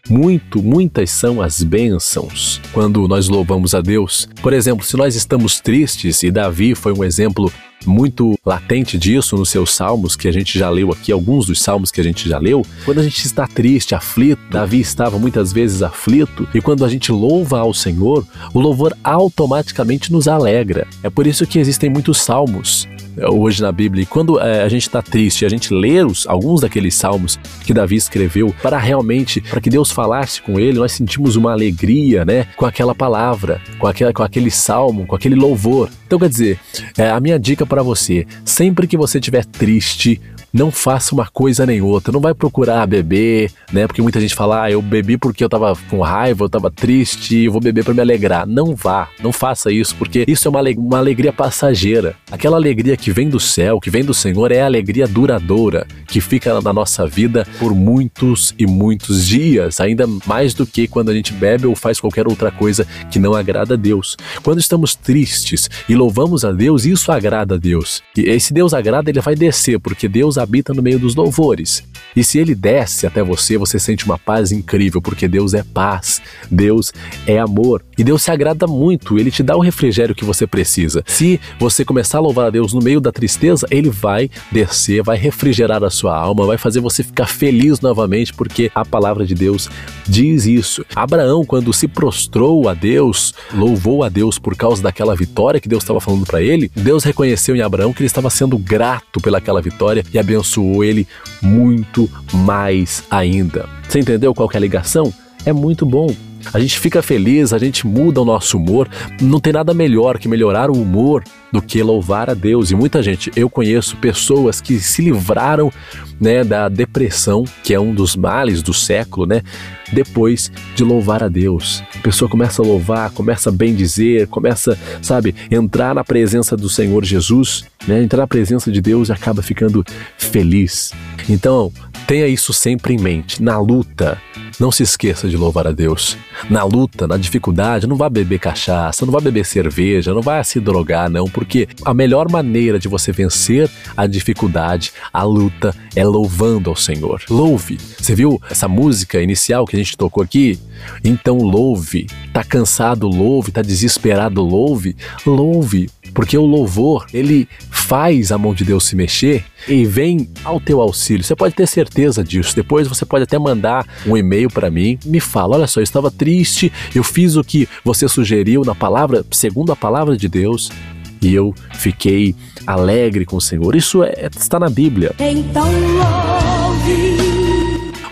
Muito, muitas são as bênçãos quando nós louvamos a Deus. Por exemplo, se nós estamos tristes, e Davi foi um exemplo muito latente disso nos seus salmos, que a gente já leu aqui, alguns dos salmos que a gente já leu. Quando a gente está triste, aflito, Davi estava muitas vezes aflito, e quando a gente louva ao Senhor, o louvor automaticamente nos alegra. É por isso que existem muitos salmos hoje na Bíblia. E quando é, a gente está triste, a gente lê os, alguns daqueles salmos que Davi escreveu para realmente, para que Deus falasse com ele, nós sentimos uma alegria, né, com aquela palavra, com, aquela, com aquele salmo, com aquele louvor. Então, quer dizer, é, a minha dica para você, sempre que você estiver triste, não faça uma coisa nem outra. Não vai procurar beber, né? Porque muita gente fala, ah, eu bebi porque eu tava com raiva, eu tava triste, eu vou beber para me alegrar. Não vá, não faça isso, porque isso é uma, uma alegria passageira. Aquela alegria que vem do céu, que vem do Senhor, é a alegria duradoura, que fica na nossa vida por muitos e muitos dias, ainda mais do que quando a gente bebe ou faz qualquer outra coisa que não agrada a Deus. Quando estamos tristes e louvamos a Deus, isso agrada a Deus. E esse Deus agrada, ele vai descer, porque Deus habita no meio dos louvores. E se ele desce até você, você sente uma paz incrível, porque Deus é paz, Deus é amor. E Deus se agrada muito, ele te dá o refrigério que você precisa. Se você começar a louvar a Deus no meio da tristeza, ele vai descer, vai refrigerar a sua alma, vai fazer você ficar feliz novamente, porque a palavra de Deus diz isso. Abraão, quando se prostrou a Deus, louvou a Deus por causa daquela vitória que Deus estava falando para ele, Deus reconheceu em Abraão que ele estava sendo grato pelaquela vitória e abençoou ele muito mais ainda. Você entendeu qual é a ligação? É muito bom. A gente fica feliz, a gente muda o nosso humor. Não tem nada melhor que melhorar o humor do que louvar a Deus. E muita gente, eu conheço pessoas que se livraram né, da depressão, que é um dos males do século, né? Depois de louvar a Deus. A pessoa começa a louvar, começa a bem dizer, começa, sabe, entrar na presença do Senhor Jesus, né? Entrar na presença de Deus e acaba ficando feliz. Então, tenha isso sempre em mente. Na luta, não se esqueça de louvar a Deus. Na luta, na dificuldade, não vá beber cachaça, não vá beber cerveja, não vá se drogar, não, porque a melhor maneira de você vencer a dificuldade, a luta, é louvando ao Senhor. Louve. Você viu essa música inicial que a gente tocou aqui? Então louve. Tá cansado, louve. Tá desesperado, louve. Louve. Porque o louvor, ele faz a mão de Deus se mexer e vem ao teu auxílio. Você pode ter certeza disso. Depois você pode até mandar um e-mail para mim, me fala, olha só, eu estava triste, eu fiz o que você sugeriu na palavra, segundo a palavra de Deus, e eu fiquei alegre com o Senhor. Isso é, está na Bíblia. Então.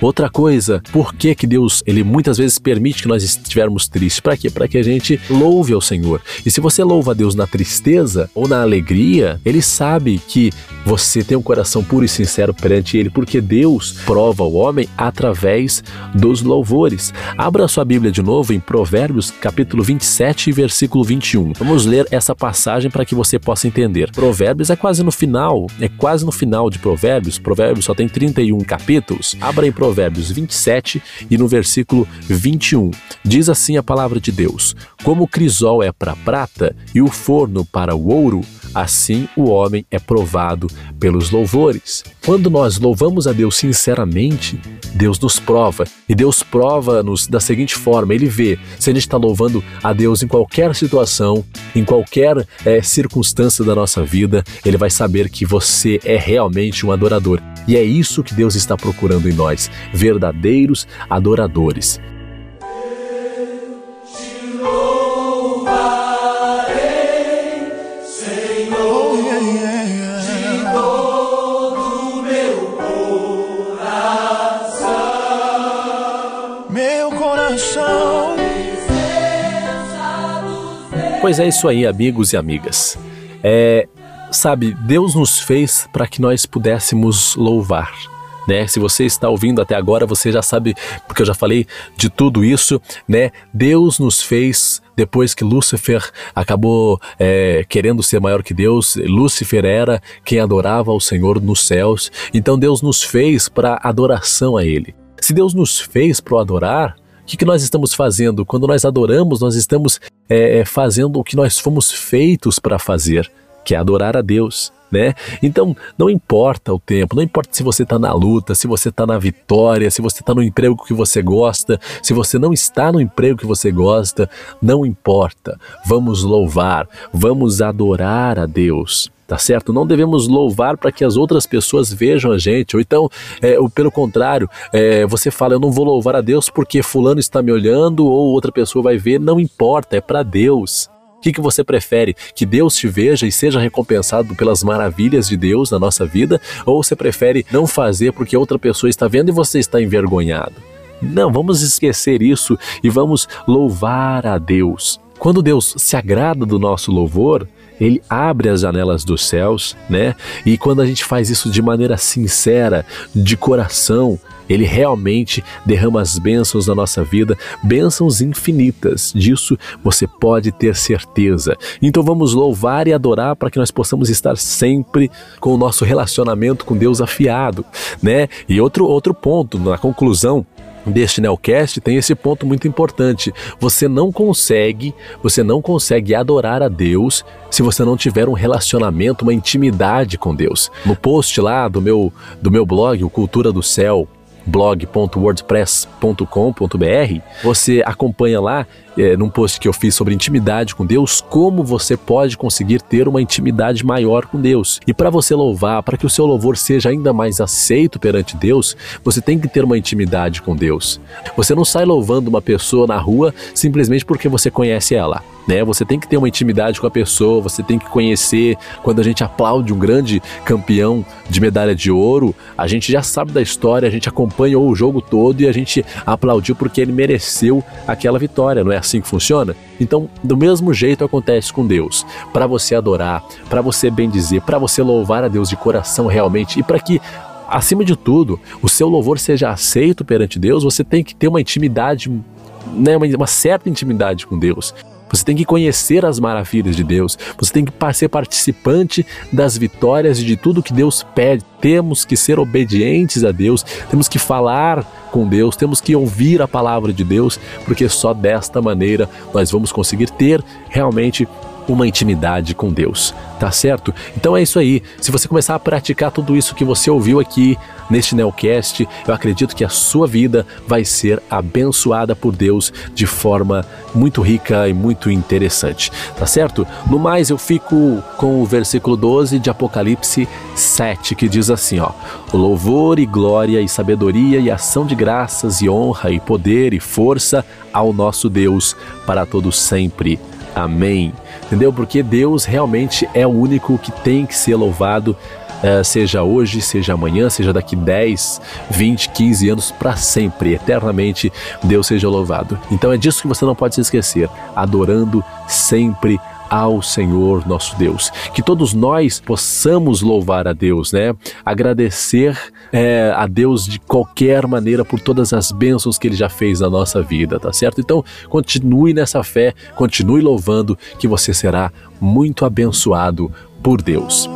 Outra coisa, por que que Deus, ele muitas vezes permite que nós estivermos tristes? Para quê? Para que a gente louve ao Senhor. E se você louva a Deus na tristeza ou na alegria, ele sabe que você tem um coração puro e sincero perante ele, porque Deus prova o homem através dos louvores. Abra sua Bíblia de novo em Provérbios, capítulo 27, versículo 21. Vamos ler essa passagem para que você possa entender. Provérbios é quase no final, é quase no final de Provérbios. Provérbios só tem 31 capítulos. Abra em Provérbios Provérbios 27 e no versículo 21. Diz assim a palavra de Deus: Como o crisol é para prata e o forno para o ouro, assim o homem é provado pelos louvores. Quando nós louvamos a Deus sinceramente, Deus nos prova. E Deus prova-nos da seguinte forma: Ele vê se a gente está louvando a Deus em qualquer situação, em qualquer é, circunstância da nossa vida, Ele vai saber que você é realmente um adorador. E é isso que Deus está procurando em nós: verdadeiros adoradores. Pois é isso aí, amigos e amigas. É, sabe, Deus nos fez para que nós pudéssemos louvar. Né? Se você está ouvindo até agora, você já sabe, porque eu já falei de tudo isso, né? Deus nos fez depois que Lúcifer acabou é, querendo ser maior que Deus. Lúcifer era quem adorava ao Senhor nos céus. Então Deus nos fez para adoração a Ele. Se Deus nos fez para adorar, o que, que nós estamos fazendo? Quando nós adoramos, nós estamos é, é, fazendo o que nós fomos feitos para fazer, que é adorar a Deus. Né? Então, não importa o tempo, não importa se você está na luta, se você está na vitória, se você está no emprego que você gosta, se você não está no emprego que você gosta, não importa. Vamos louvar, vamos adorar a Deus tá certo? Não devemos louvar para que as outras pessoas vejam a gente, ou então, é, ou pelo contrário, é, você fala, eu não vou louvar a Deus porque fulano está me olhando ou outra pessoa vai ver, não importa, é para Deus. O que, que você prefere? Que Deus te veja e seja recompensado pelas maravilhas de Deus na nossa vida? Ou você prefere não fazer porque outra pessoa está vendo e você está envergonhado? Não, vamos esquecer isso e vamos louvar a Deus. Quando Deus se agrada do nosso louvor, ele abre as janelas dos céus, né? E quando a gente faz isso de maneira sincera, de coração, ele realmente derrama as bênçãos na nossa vida, bênçãos infinitas. Disso você pode ter certeza. Então vamos louvar e adorar para que nós possamos estar sempre com o nosso relacionamento com Deus afiado, né? E outro outro ponto, na conclusão, deste Nelcast tem esse ponto muito importante. Você não consegue, você não consegue adorar a Deus se você não tiver um relacionamento, uma intimidade com Deus. No post lá do meu do meu blog, o Cultura do Céu, blog.wordpress.com.br, você acompanha lá é, num post que eu fiz sobre intimidade com Deus, como você pode conseguir ter uma intimidade maior com Deus. E para você louvar, para que o seu louvor seja ainda mais aceito perante Deus, você tem que ter uma intimidade com Deus. Você não sai louvando uma pessoa na rua simplesmente porque você conhece ela. Né? Você tem que ter uma intimidade com a pessoa, você tem que conhecer. Quando a gente aplaude um grande campeão de medalha de ouro, a gente já sabe da história, a gente acompanhou o jogo todo e a gente aplaudiu porque ele mereceu aquela vitória, não é assim que funciona? Então, do mesmo jeito acontece com Deus. Para você adorar, para você bendizer, para você louvar a Deus de coração realmente e para que acima de tudo, o seu louvor seja aceito perante Deus, você tem que ter uma intimidade, né, uma, uma certa intimidade com Deus. Você tem que conhecer as maravilhas de Deus. Você tem que ser participante das vitórias e de tudo que Deus pede. Temos que ser obedientes a Deus. Temos que falar com Deus. Temos que ouvir a palavra de Deus, porque só desta maneira nós vamos conseguir ter realmente uma intimidade com Deus, tá certo? Então é isso aí. Se você começar a praticar tudo isso que você ouviu aqui neste Neocast, eu acredito que a sua vida vai ser abençoada por Deus de forma muito rica e muito interessante, tá certo? No mais, eu fico com o versículo 12 de Apocalipse 7, que diz assim, ó: Louvor e glória e sabedoria e ação de graças e honra e poder e força ao nosso Deus para todos sempre. Amém. Entendeu? Porque Deus realmente é o único que tem que ser louvado, uh, seja hoje, seja amanhã, seja daqui 10, 20, 15 anos, para sempre, eternamente, Deus seja louvado. Então é disso que você não pode se esquecer, adorando sempre ao Senhor nosso Deus. Que todos nós possamos louvar a Deus, né? Agradecer é, a Deus de qualquer maneira por todas as bênçãos que Ele já fez na nossa vida, tá certo? Então, continue nessa fé, continue louvando, que você será muito abençoado por Deus.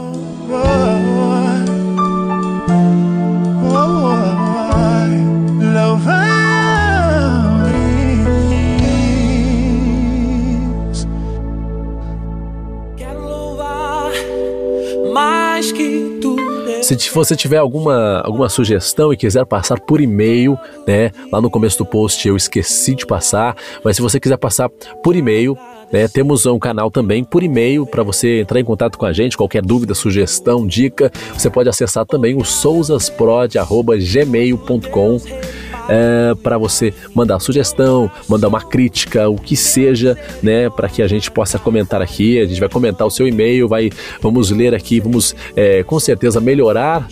Se você tiver alguma, alguma sugestão e quiser passar por e-mail, né? Lá no começo do post eu esqueci de passar, mas se você quiser passar por e-mail, né, temos um canal também por e-mail para você entrar em contato com a gente. Qualquer dúvida, sugestão, dica, você pode acessar também o sousasprod.gmail.com é, para você mandar sugestão, mandar uma crítica, o que seja, né, para que a gente possa comentar aqui. A gente vai comentar o seu e-mail, vai, vamos ler aqui, vamos é, com certeza melhorar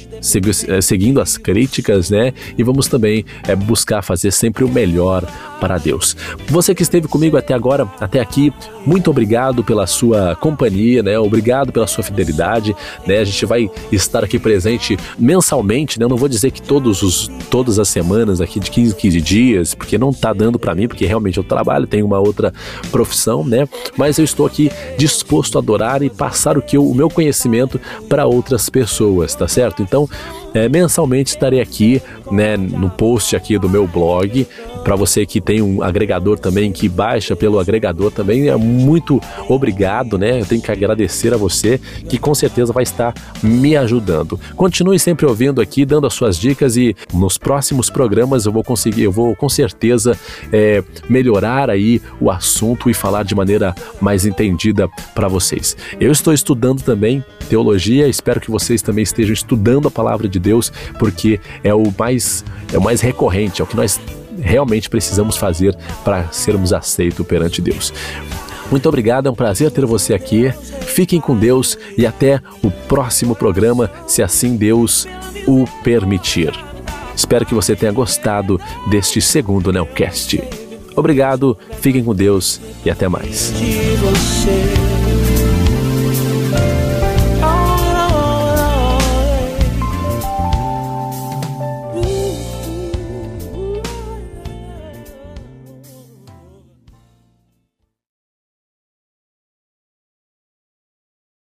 é, seguindo as críticas, né? E vamos também é, buscar fazer sempre o melhor para Deus. Você que esteve comigo até agora, até aqui, muito obrigado pela sua companhia, né? Obrigado pela sua fidelidade, né? A gente vai estar aqui presente mensalmente, né? Eu não vou dizer que todos os todas as semanas aqui de 15 15 dias, porque não tá dando para mim, porque realmente eu trabalho, tenho uma outra profissão, né? Mas eu estou aqui disposto a adorar e passar o que eu, o meu conhecimento para outras pessoas, tá certo? Então, é, mensalmente estarei aqui, né, no post aqui do meu blog. Para você que tem um agregador também, que baixa pelo agregador também, é muito obrigado, né? Eu tenho que agradecer a você, que com certeza vai estar me ajudando. Continue sempre ouvindo aqui, dando as suas dicas e nos próximos programas eu vou conseguir, eu vou com certeza é, melhorar aí o assunto e falar de maneira mais entendida para vocês. Eu estou estudando também teologia, espero que vocês também estejam estudando a palavra de Deus, porque é o mais é o mais recorrente, é o que nós realmente precisamos fazer para sermos aceitos perante Deus. Muito obrigado, é um prazer ter você aqui. Fiquem com Deus e até o próximo programa, se assim Deus o permitir. Espero que você tenha gostado deste segundo Neocast. Obrigado, fiquem com Deus e até mais.